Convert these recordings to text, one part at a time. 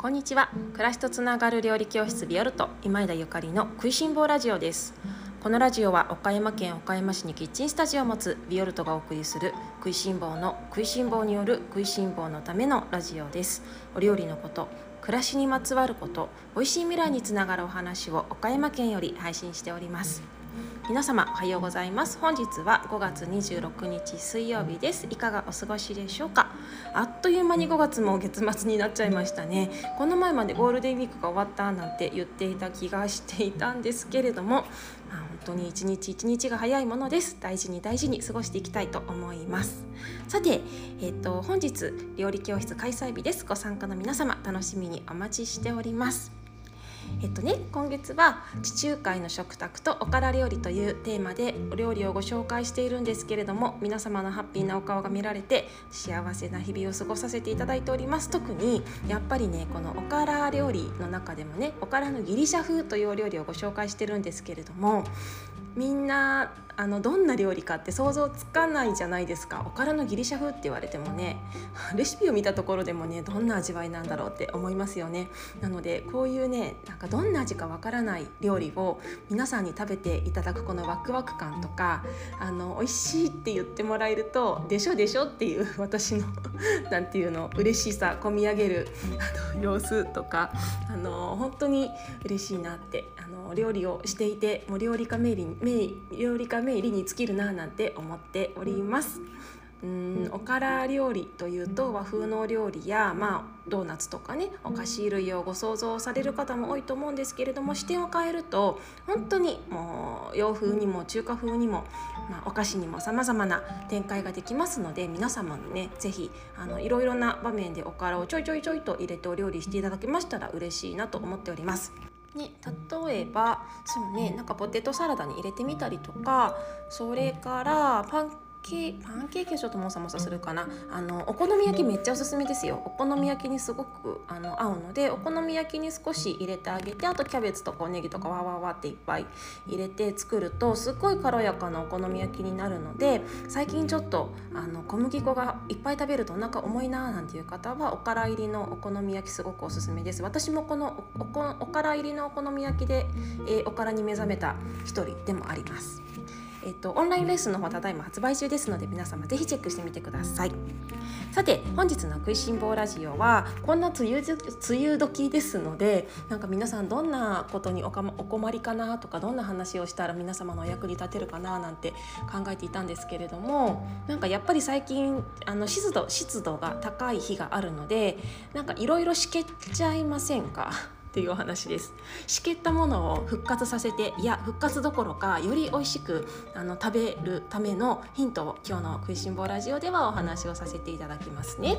こんにちは。暮らしとつながる料理教室ビオルト今枝ゆかりの食いしん坊ラジオです。このラジオは岡山県岡山市にキッチンスタジオを持つビオルトがお送りする食いしん坊の食いしん坊による食いしん坊のためのラジオです。お料理のこと暮らしにまつわること美味しい未来につながるお話を岡山県より配信しております。皆様おはようございます。本日は5月26日水曜日です。いかがお過ごしでしょうか？あっという間に5月も月末になっちゃいましたね。この前までゴールデンウィークが終わったなんて言っていた気がしていたんですけれども、まあ、本当に一日一日が早いものです。大事に大事に過ごしていきたいと思います。さて、えーと、本日料理教室開催日です。ご参加の皆様楽しみにお待ちしております。えっとね今月は地中海の食卓とおから料理というテーマでお料理をご紹介しているんですけれども皆様のハッピーなお顔が見られて幸せな日々を過ごさせていただいております。特にやっぱりねこのおから料理の中でもねおからのギリシャ風というお料理をご紹介してるんですけれどもみんなあのどんな料理かって想像つかないじゃないですか。おからのギリシャ風って言われてもね レシピを見たところでもねどんな味わいなんだろうって思いますよね。なのでこういうねなんかどんな味かわからない料理を皆さんに食べていただくこのワクワク感とかあの美味しいって言ってもらえるとでしょでしょっていう 私の なんていうの嬉しさ込み上げるあの様子とかあの本当に嬉しいなってあの料理をしていてもう料理家名理料理家名理に尽きるななんて思っております。うんおから料理というと和風の料理や、まあ、ドーナツとかねお菓子類をご想像される方も多いと思うんですけれども視点を変えると本当にもう洋風にも中華風にも、まあ、お菓子にもさまざまな展開ができますので皆様にね是非あのいろいろな場面でおからをちょいちょいちょいと入れてお料理していただけましたら嬉しいなと思っております。ね、例えばそうねなんかポテトサラダに入れてみたりとかそれからパンケパンケーキはちょっともさもさするかな。あのお好み焼きめっちゃおすすめですよ。お好み焼きにすごくあの合うのでお好み焼きに少し入れてあげてあとキャベツとかおネギとかわわわっていっぱい入れて作るとすっごい軽やかなお好み焼きになるので最近ちょっとあの小麦粉がいっぱい食べるとお腹重いなーなんていう方はおから入りのお好み焼きすごくおすすめです。私もこのおから入りのお好み焼きで、えー、おからに目覚めた一人でもあります。えっと、オンラインレッスンの方ただいま発売中ですので皆様ぜひチェックしてみてください。さて本日の食いしん坊ラジオはこんな梅雨梅雨時ですのでなんか皆さんどんなことにおか、ま、お困りかなとかどんな話をしたら皆様のお役に立てるかななんて考えていたんですけれどもなんかやっぱり最近あの湿度湿度が高い日があるのでなんかいろいろしけちゃいませんか？っていうお話です。しけったものを復活させていや復活どころかより美味しくあの食べるためのヒントを今日の「食いしん坊ラジオ」ではお話をさせていただきますね。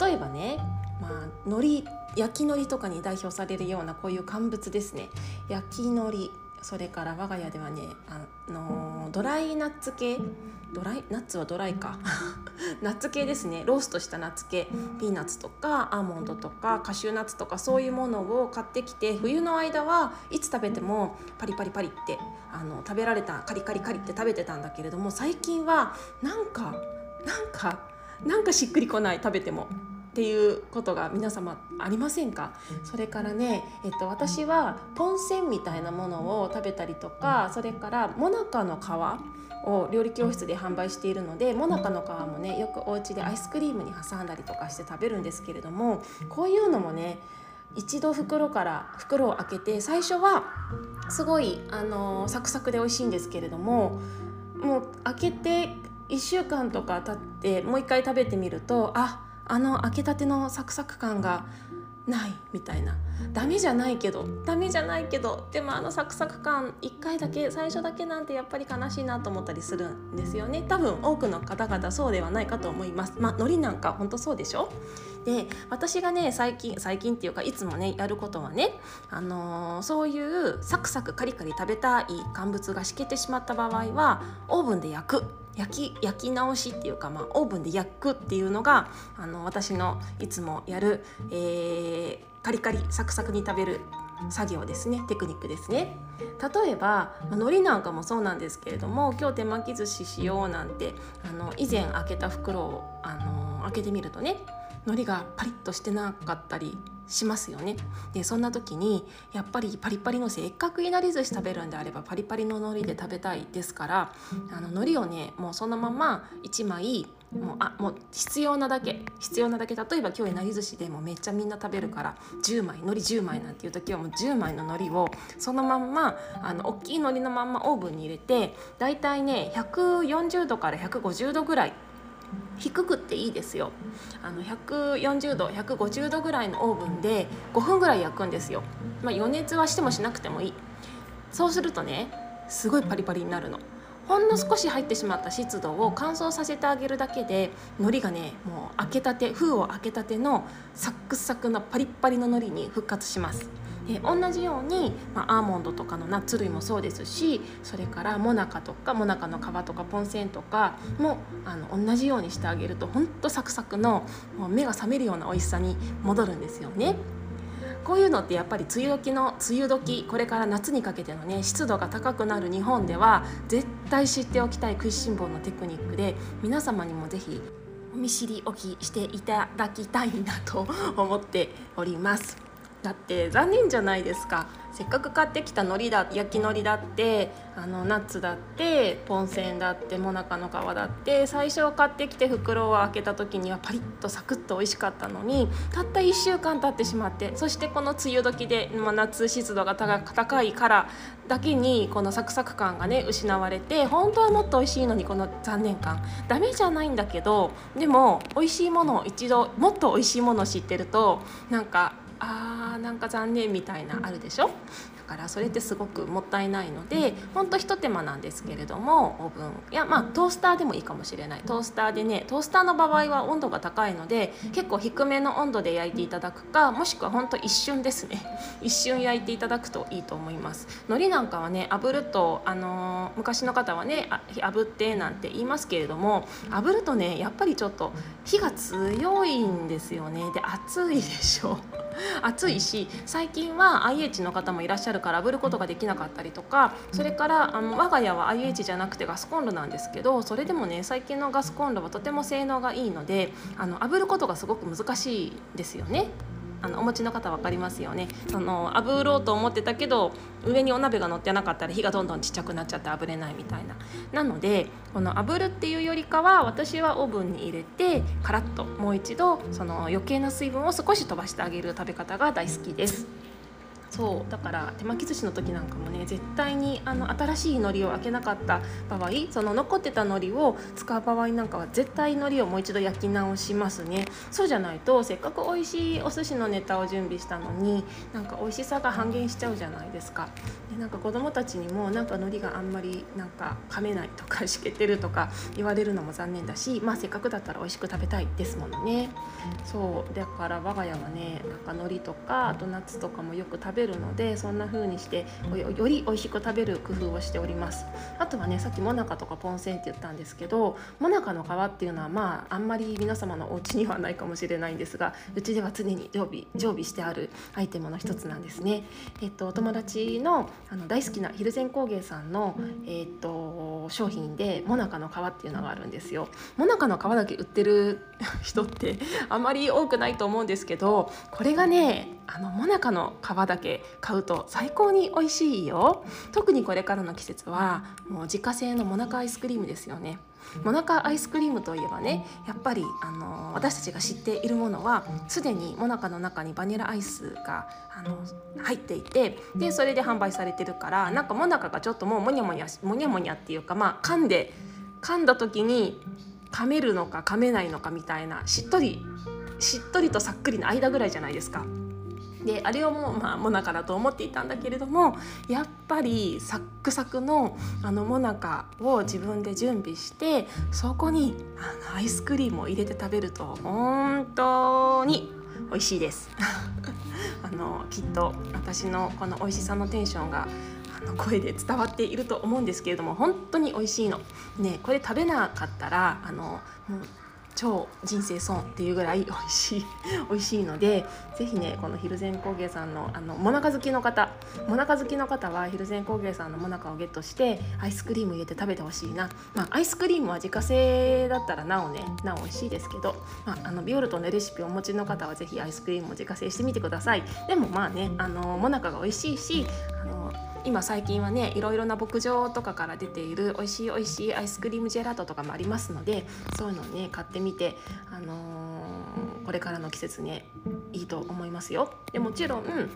例えばねまあ海苔焼き海苔とかに代表されるようなこういう乾物ですね。焼き海苔それから我が家ではねあのドライナッツ系ドライナッツはドライか。ナッツ系ですね。ローストしたナッツ系。ピーナッツとかアーモンドとかカシューナッツとかそういうものを買ってきて冬の間はいつ食べてもパリパリパリってあの食べられたカリカリカリって食べてたんだけれども最近はなんかなんかなんかしっくりこない食べても。っていうことが皆様ありませんか？それからね、えっと、私はポンセンみたいなものを食べたりとかそれからもなかの皮を料理教室で販売しているのでもなかの皮もねよくお家でアイスクリームに挟んだりとかして食べるんですけれどもこういうのもね一度袋から袋を開けて最初はすごいあのサクサクで美味しいんですけれどももう開けて1週間とか経ってもう一回食べてみるとああの開けたてのサクサク感がないみたいなダメじゃないけどダメじゃないけどでもあのサクサク感1回だけ最初だけなんてやっぱり悲しいなと思ったりするんですよね。多分多くの方々そうではないかと思います。まあ海苔なんかほんとそうでしょ？で私がね最近最近っていうかいつもねやることはね、あのー、そういうサクサクカリカリ食べたい乾物がしけてしまった場合はオーブンで焼く。焼き焼き直しっていうか、まあ、オーブンで焼くっていうのがあの私のいつもやる、えー、カリカリサクサクに食べる作業ですね。テクニックですね。例えば、まあ、海苔なんかもそうなんですけれども今日手巻き寿司しようなんてあの以前開けた袋をあの開けてみるとね海苔がパリッとしてなかったりしますよね。でそんな時にやっぱりパリパリのせっかくいなり寿司食べるんであればパリパリの海苔で食べたいですからあの海苔をねもうそのまま1枚もうあもう必要なだけ必要なだけ例えば今日いなり寿司でもめっちゃみんな食べるから10枚海苔10枚なんていう時はもう10枚の海苔をそのまんまあの大きい海苔のまんまオーブンに入れてだいたいね140度から150度ぐらい低くっていいですよ。あの140度150度ぐらいのオーブンで5分ぐらい焼くんですよ、まあ、予熱はしてもしなくてもいい。そうするとねすごいパリパリになるの。ほんの少し入ってしまった湿度を乾燥させてあげるだけで海苔がねもう開けたて封を開けたてのサックサクのパリッパリの海苔に復活します。で同じように、まあ、アーモンドとかのナッツ類もそうですしそれからモナカとかモナカの皮とかポンセンとかもあの同じようにしてあげるとほんとサクサクのもう目が覚めるような美味しさに戻るんですよね。こういうのってやっぱり梅雨時の梅雨時これから夏にかけてのね湿度が高くなる日本では絶対知っておきたい食いしん坊のテクニックで皆様にも是非お見知りおきしていただきたいなと思っております。だって残念じゃないですか。せっかく買ってきた海苔だ焼き海苔だってあのナッツだってポンセンだってもなかの皮だって最初買ってきて袋を開けた時にはパリッとサクッと美味しかったのにたった1週間経ってしまってそしてこの梅雨時で、まあ、夏湿度が高いからだけにこのサクサク感がね失われて本当はもっと美味しいのにこの残念感。ダメじゃないんだけどでも美味しいものを一度もっと美味しいものを知ってるとなんかあーなんか残念みたいなあるでしょ？だからそれってすごくもったいないのでほんとひと手間なんですけれどもオーブン。いやまあトースターでもいいかもしれない。トースターでねトースターの場合は温度が高いので結構低めの温度で焼いていただくかもしくはほんと一瞬ですね。一瞬焼いていただくといいと思います。海苔なんかはね炙るとあのー、昔の方はね炙ってなんて言いますけれども炙るとねやっぱりちょっと火が強いんですよね。で熱いでしょ暑いし最近は IH の方もいらっしゃるから炙ることができなかったりとかそれからあの我が家は IH じゃなくてガスコンロなんですけどそれでもね最近のガスコンロはとても性能がいいのであの炙ることがすごく難しいですよね。あのお持ちの方分かりますよねその炙ろうと思ってたけど上にお鍋が乗ってなかったら火がどんどんちっちゃくなっちゃって炙れないみたいななのでこの炙るっていうよりかは私はオーブンに入れてカラッともう一度その余計な水分を少し飛ばしてあげる食べ方が大好きです。そうだから手巻き寿司の時なんかもね絶対にあの新しい海苔を開けなかった場合その残ってた海苔を使う場合なんかは絶対海苔をもう一度焼き直しますね。そうじゃないとせっかく美味しいお寿司のネタを準備したのになんか美味しさが半減しちゃうじゃないですか。でなんか子供たちにもなんか海苔があんまりなんか噛めないとか しけてるとか言われるのも残念だしまあせっかくだったら美味しく食べたいですものね。そうだから我が家はねなんか海苔とかあとナッツとかもよく食べべるのでそんな風にしてより美味しく食べる工夫をしております。あとはねさっきもなかとかポンセンって言ったんですけどもなかの皮っていうのはまああんまり皆様のお家にはないかもしれないんですがうちでは常に常備常備してあるアイテムの一つなんですね。えっとお友達のあの大好きなヒルゼン工芸さんのえっと商品でもなかの皮っていうのがあるんですよ。もなかの皮だけ売ってる 人ってあまり多くないと思うんですけどこれがねあのもなかの皮だけ買うと最高に美味しいよ。特にこれからの季節はもう自家製のもなかアイスクリームですよね。もなかアイスクリームといえばねやっぱりあの私たちが知っているものはすでにもなかの中にバニラアイスがあの入っていてでそれで販売されてるからなんかもなかがちょっともうもにゃもにゃもにゃもにゃっていうかまあ噛んで噛んだ時に噛めるのか噛めないのかみたいなしっとりしっとりとさっくりの間ぐらいじゃないですか。であれをもうまあモナカだと思っていたんだけれどもやっぱりサックサクのあのモナカを自分で準備してそこにあのアイスクリームを入れて食べると本当に美味しいです あのきっと私のこの美味しさのテンションがの声で伝わっていると思うんですけれども本当に美味しいの。ねこれ食べなかったらあのもう超人生損っていうぐらい美味しい 美味しいのでぜひねこのヒルゼン工芸さんのあのもなか好きの方もなか好きの方はヒルゼン工芸さんのもなかをゲットしてアイスクリーム入れて食べてほしいな、まあ、アイスクリームは自家製だったらなおねなお美味しいですけど、まあ、あのビオルトのレシピをお持ちの方はぜひアイスクリームを自家製してみてくださいでもまあねあのもなかが美味しいしあの今最近はねいろいろな牧場とかから出ている美味しい美味しいアイスクリームジェラートとかもありますのでそういうのをね買ってみて、あのー、これからの季節ねいいと思いますよ。でもちろん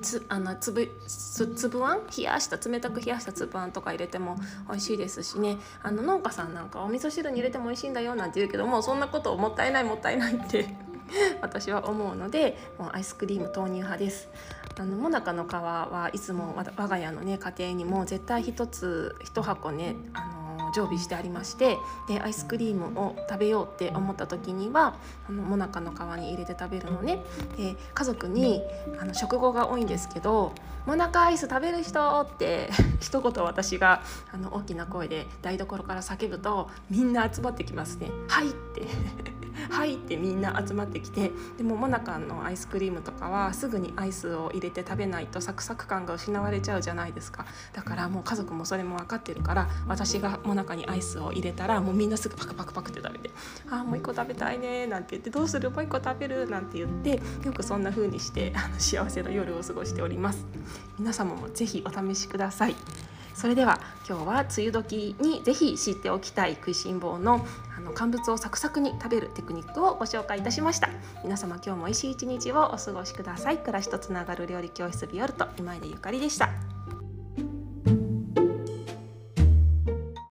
つあの粒粒あん？冷やした冷たく冷やした粒あんとか入れても美味しいですしねあの農家さんなんかお味噌汁に入れても美味しいんだよなんて言うけどもそんなこともったいないもったいないって 私は思うのでもうアイスクリーム豆乳派です。あのもなかの皮はいつも我が家のね家庭にも絶対一つ一箱ねあの常備してありましてでアイスクリームを食べようって思った時にはあのもなかの皮に入れて食べるのねで家族にあの食後が多いんですけど「もなかアイス食べる人!」って 一言私があの大きな声で台所から叫ぶとみんな集まってきますね「はい」ってはいってみんな集まってきてでもモナカのアイスクリームとかはすぐにアイスを入れて食べないとサクサク感が失われちゃうじゃないですか。だからもう家族もそれも分かってるから私がモナカにアイスを入れたらもうみんなすぐパクパクパクって食べて「ああもう一個食べたいね」なんて言って「どうする？もう一個食べる」なんて言ってよくそんな風にしてあの幸せな夜を過ごしております。皆様もぜひお試しください。それでは今日は梅雨時にぜひ知っておきたい食いしん坊のあの乾物をサクサクに食べるテクニックをご紹介いたしました。皆様今日も美味しい一日をお過ごしください。暮らしとつながる料理教室ビオルト今井でゆかりでした。